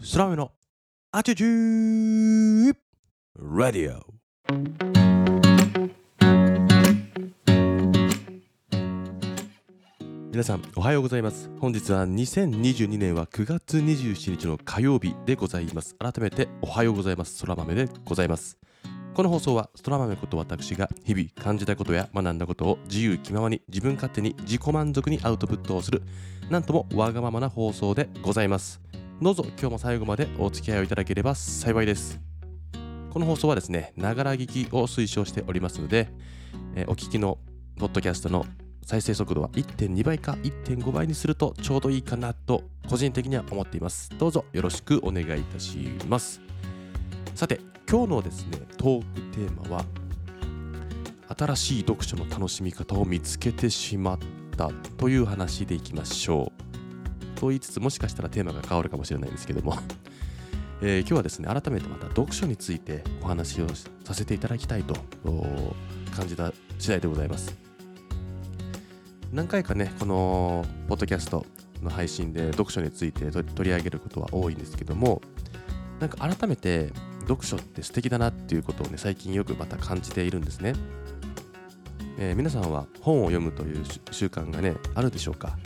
スラムのアチュチューラディオ皆さんおはようございます。本日は2022年は9月27日の火曜日でございます。改めておはようございます。そら豆でございます。この放送はそら豆こと私が日々感じたことや学んだことを自由気ままに自分勝手に自己満足にアウトプットをするなんともわがままな放送でございます。どうぞ今日も最後までお付き合いをいただければ幸いです。この放送はですねながら聞きを推奨しておりますので、えーお聞きのポッドキャストの再生速度は1.2倍か1.5倍にするとちょうどいいかなと個人的には思っています。どうぞよろしくお願いいたします。さて今日のですねトークテーマは新しい読書の楽しみ方を見つけてしまったという話でいきましょう。と言いつつもしかしたらテーマが変わるかもしれないんですけども、えー今日はですね改めてまた読書についてお話をさせていただきたいと感じた次第でございます。何回かねこのポッドキャストの配信で読書について取り上げることは多いんですけどもなんか改めて読書って素敵だなっていうことをね最近よくまた感じているんですね、えー皆さんは本を読むという習習慣がねあるでしょうか、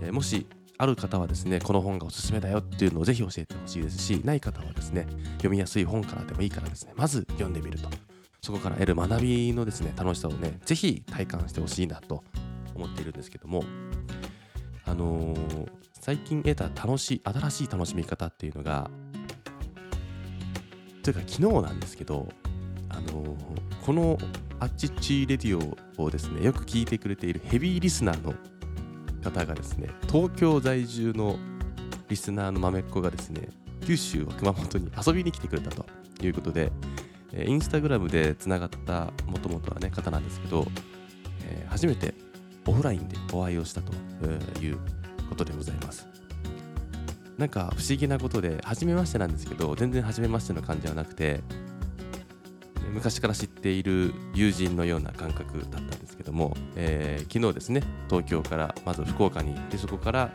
えーもしある方はですねこの本がおすすめだよっていうのをぜひ教えてほしいですしない方はですね読みやすい本からでもいいからですねまず読んでみると。そこから得る学びのですね楽しさをねぜひ体感してほしいなと思っているんですけどもあのー最近得た楽しい新しい楽しみ方っていうのがというか昨日なんですけどあのーこのあっちっちレディオをですねよく聞いてくれているヘビーリスナーの方がですね東京在住のリスナーの豆っ子がですね九州は熊本に遊びに来てくれたということで、えーインスタグラムでつながったもともとはね方なんですけど、えー初めてオフラインでお会いをしたということでございます。なんか不思議なことで初めましてなんですけど全然初めましての感じはなくて昔から知っている友人のような感覚だったんですけども、えー昨日ですね東京からまず福岡に行ってそこから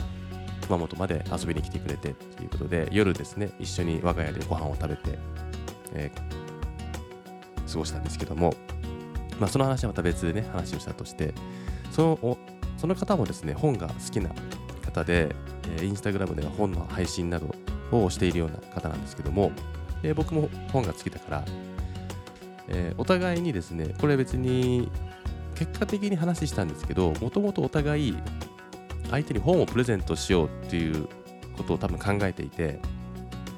熊本まで遊びに来てくれてということで夜ですね一緒に我が家でご飯を食べて、えー過ごしたんですけども、まあ、その話はまた別でね話をしたとしてそのおその方もですね本が好きな方で、えーインスタグラムでは本の配信などをしているような方なんですけども、で僕も本が好きだから、えーお互いにですねこれ別に結果的に話したんですけどもともとお互い相手に本をプレゼントしようっていうことを多分考えていて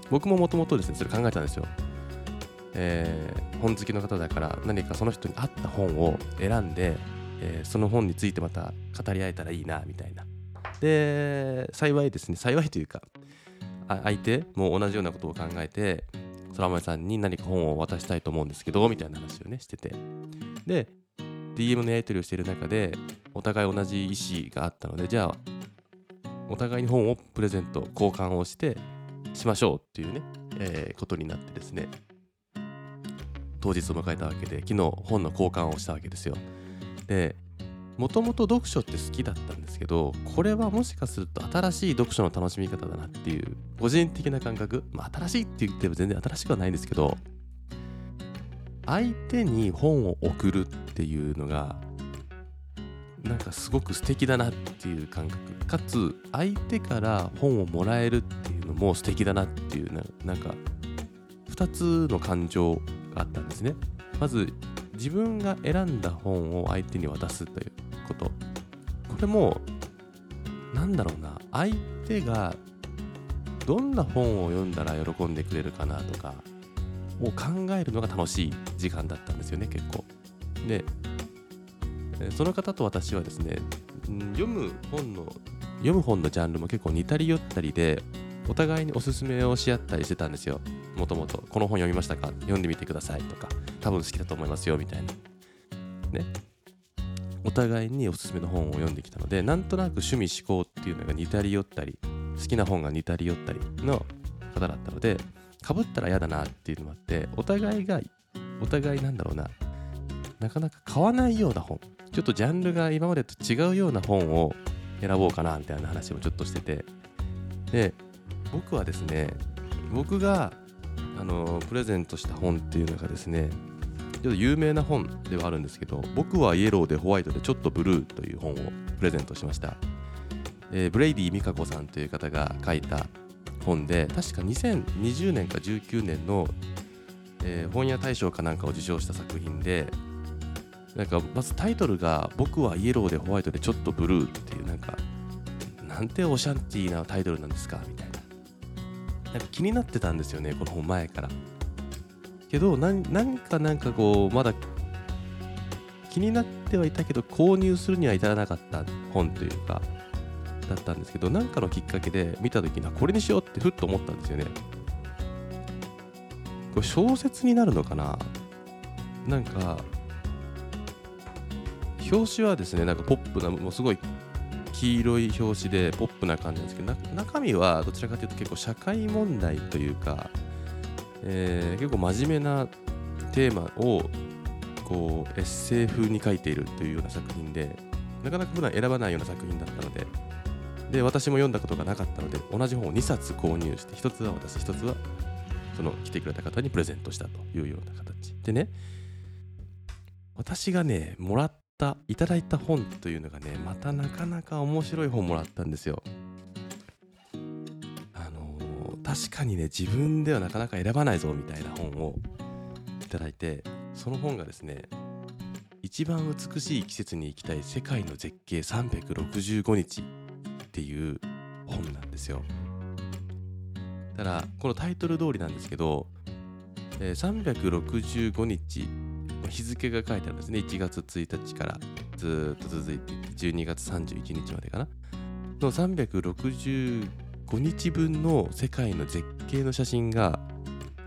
僕ももともとですねそれ考えたんですよ、えー本好きの方だから何かその人に合った本を選んで、えーその本についてまた語り合えたらいいなみたいな。で幸いですね幸いというか相手も同じようなことを考えて空豆さんに何か本を渡したいと思うんですけどみたいな話をねしてて。で DM のやり取りをしている中でお互い同じ意思があったのでじゃあお互いに本をプレゼント交換をしてしましょうっていうね、えーことになってですね。当日を迎えたわけで昨日本の交換をしたわけですよ。でもともと読書って好きだったんですけどこれはもしかすると新しい読書の楽しみ方だなっていう個人的な感覚まあ新しいって言っても全然新しくはないんですけど相手に本を送るっていうのがなんかすごく素敵だなっていう感覚。かつ相手から本をもらえるっていうのも素敵だなっていうななんか2つの感情があったんですね。まず自分が選んだ本を相手に渡すという。こと。これもなんだろうな。相手がどんな本を読んだら喜んでくれるかなとかを考えるのが楽しい時間だったんですよね結構。でその方と私はですね読む本の読む本のジャンルも結構似たり寄ったりでお互いにおすすめをし合ったりしてたんですよ。もともとこの本読みましたか？読んでみてくださいとか多分好きだと思いますよみたいな。ね。お互いにおすすめの本を読んできたのでなんとなく趣味思考っていうのが似たり寄ったり好きな本が似たり寄ったりの方だったのでかぶったら嫌だなっていうのもあってお互いがお互いなんだろうななかなか買わないような本ちょっとジャンルが今までと違うような本を選ぼうかなみたいな話をちょっとしててで僕はですね僕があのプレゼントした本っていうのがですねちょっと有名な本ではあるんですけど「僕はイエローでホワイトでちょっとブルー」という本をプレゼントしました、えー、ブレイディ・ミカコさんという方が書いた本で確か2020年か19年の、えー、本屋大賞かなんかを受賞した作品でなんかまずタイトルが「僕はイエローでホワイトでちょっとブルー」っていうなんかなんてオシャンティーなタイトルなんですかみたいな。なんか気になってたんですよねこの本前から。けど何かなんかこうまだ気になってはいたけど購入するには至らなかった本というかだったんですけど何かのきっかけで見た時にこれにしようってふっと思ったんですよね。これ小説になるのかな？なんか表紙はですねなんかポップなもうすごい黄色い表紙でポップな感じなんですけど中身はどちらかというと結構社会問題というかえー、結構真面目なテーマをこうエッセイ風に書いているというような作品でなかなか普段選ばないような作品だったのでで私も読んだことがなかったので同じ本を2冊購入して1つは私1つはその来てくれた方にプレゼントしたというような形。でね私がねもらったいただいた本というのがねまたなかなか面白い本もらったんですよ。確かにね自分ではなかなか選ばないぞみたいな本をいただいてその本がですね一番美しい季節に行きたい世界の絶景365日っていう本なんですよ。ただこのタイトル通りなんですけど、えー、365日日付が書いてあるんですね。1月1日からずっと続いて12月31日までかな。の365 5日分の世界の絶景の写真が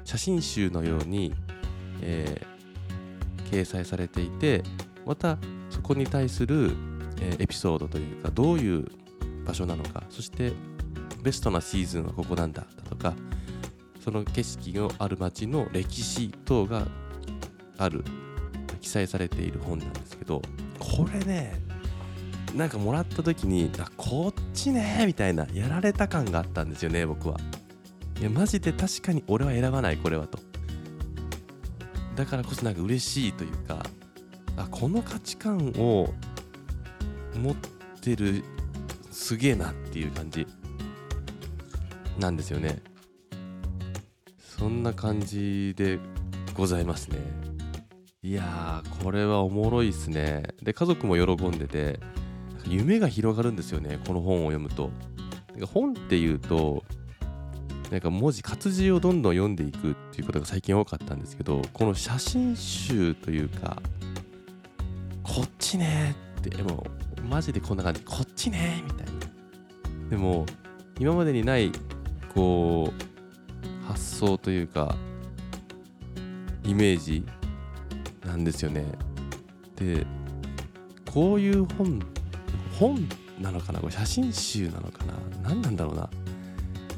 写真集のように、えー、掲載されていてまたそこに対する、えー、エピソードというかどういう場所なのかそしてベストなシーズンはここなんだだとかその景色のある街の歴史等がある記載されている本なんですけどこれねなんかもらった時にあこっちねみたいなやられた感があったんですよね僕は。いやマジで確かに俺は選ばないこれはと。だからこそなんか嬉しいというかあこの価値観を持ってるすげえなっていう感じなんですよね。そんな感じでございますね。いやーこれはおもろいっすね。で家族も喜んでて夢が広がるんですよねこの本を読むと。本っていうとなんか文字活字をどんどん読んでいくっていうことが最近多かったんですけどこの写真集というかこっちねってでもマジでこんな感じこっちねみたいな。でも今までにないこう発想というかイメージなんですよね。でこういう本っ本なのかな？これ写真集なのかな？何なんだろうな？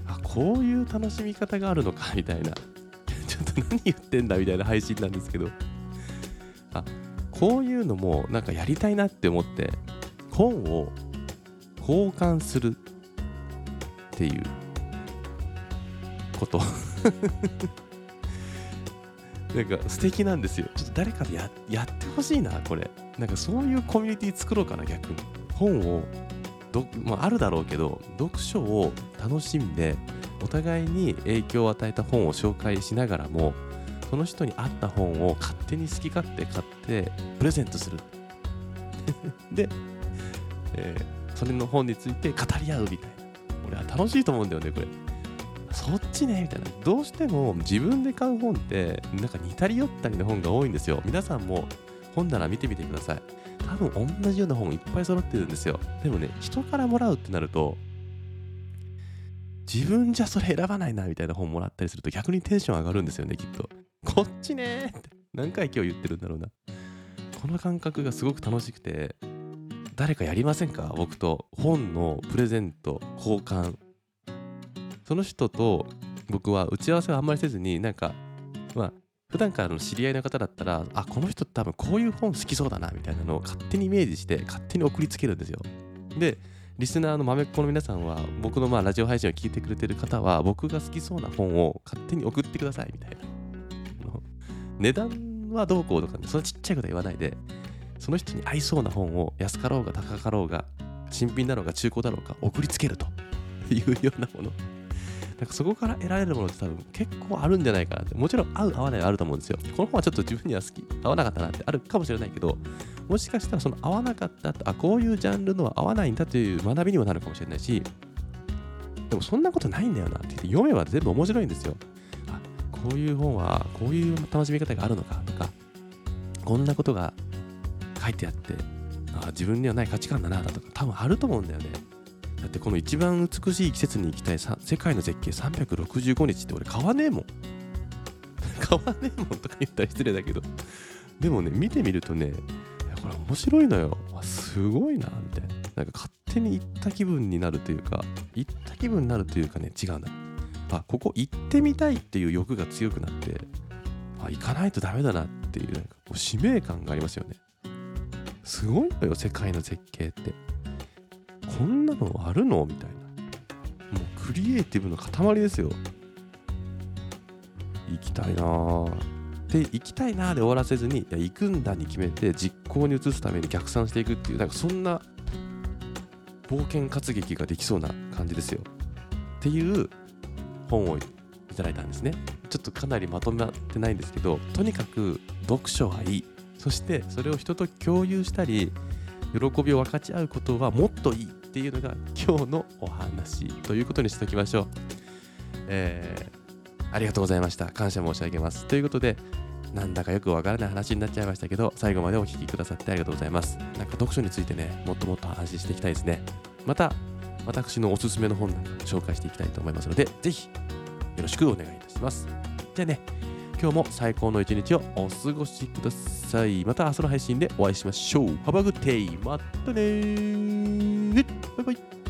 あこういう楽しみ方があるのか？みたいな。ちょっと何言ってんだみたいな配信なんですけど。あこういうのもなんかやりたいなって思って本を交換するっていう。こと。なんか素敵なんですよ。ちょっと誰かでやってほしいな、これ。なんかそういうコミュニティ作ろうかな、逆に。本をど、まあ、あるだろうけど読書を楽しんでお互いに影響を与えた本を紹介しながらもその人に合った本を勝手に好き勝手買ってプレゼントする。で、えー、それの本について語り合うみたいな。俺は楽しいと思うんだよねこれ。そっちねみたいな。どうしても自分で買う本ってなんか似たり寄ったりの本が多いんですよ。皆さんも本棚見てみてください多分同じような本いっぱい揃ってるんですよ。でもね、人からもらうってなると、自分じゃそれ選ばないなみたいな本もらったりすると逆にテンション上がるんですよね、きっと。こっちねって何回今日言ってるんだろうな。この感覚がすごく楽しくて、誰かやりませんか？僕と本のプレゼント交換。その人と僕は打ち合わせはあんまりせずになんかまあ普段からの知り合いの方だったら、あ、この人多分こういう本好きそうだなみたいなのを勝手にイメージして、勝手に送りつけるんですよ。で、リスナーの豆っ子の皆さんは僕のまあラジオ配信を聞いてくれてる方は僕が好きそうな本を勝手に送ってくださいみたいな値段はどうこうとかねそのちっちゃいことは言わないでその人に合いそうな本を安かろうが高かろうが新品だろうが中古だろうが送りつけるというようなものなんかそこから得られるものって多分結構あるんじゃないかなって。もちろん合う合わないはあると思うんですよ。この本はちょっと自分には好き合わなかったなってあるかもしれないけどもしかしたらその合わなかったあこういうジャンルのは合わないんだという学びにもなるかもしれないしでもそんなことないんだよなって言って読めば全部面白いんですよ。あこういう本はこういう楽しみ方があるのかとかこんなことが書いてあってあ自分にはない価値観だなとか多分あると思うんだよね。だってこの一番美しい季節に行きたい世界の絶景365日って俺買わねえもん。買わねえもんとか言ったら失礼だけど。でもね見てみるとねこれ面白いのよ。すごいなみたいな。なんか勝手に行った気分になるというか行った気分になるというかね違うんだあここ行ってみたいっていう欲が強くなってあ行かないとダメだなっていうなんかこう使命感がありますよね。すごいのよ世界の絶景って。こんなのあるの？みたいな。もうクリエイティブの塊ですよ。行きたいなぁで行きたいなで終わらせずにいや行くんだに決めて実行に移すために逆算していくっていうなんかそんな冒険活劇ができそうな感じですよ。っていう本をいただいたんですね。ちょっとかなりまとまってないんですけどとにかく読書はいい。そしてそれを人と共有したり喜びを分かち合うことはもっといい。っていうのが今日のお話ということにしておきましょう。えー、ありがとうございました。感謝申し上げます。ということで、なんだかよくわからない話になっちゃいましたけど、最後までお聴きくださってありがとうございます。なんか読書についてね、もっともっと話していきたいですね。また、私のおすすめの本なんか紹介していきたいと思いますので、ぜひよろしくお願いいたします。じゃあね、今日も最高の一日をお過ごしください。また明日の配信でお会いしましょう。Have a good day! またねバイバイ。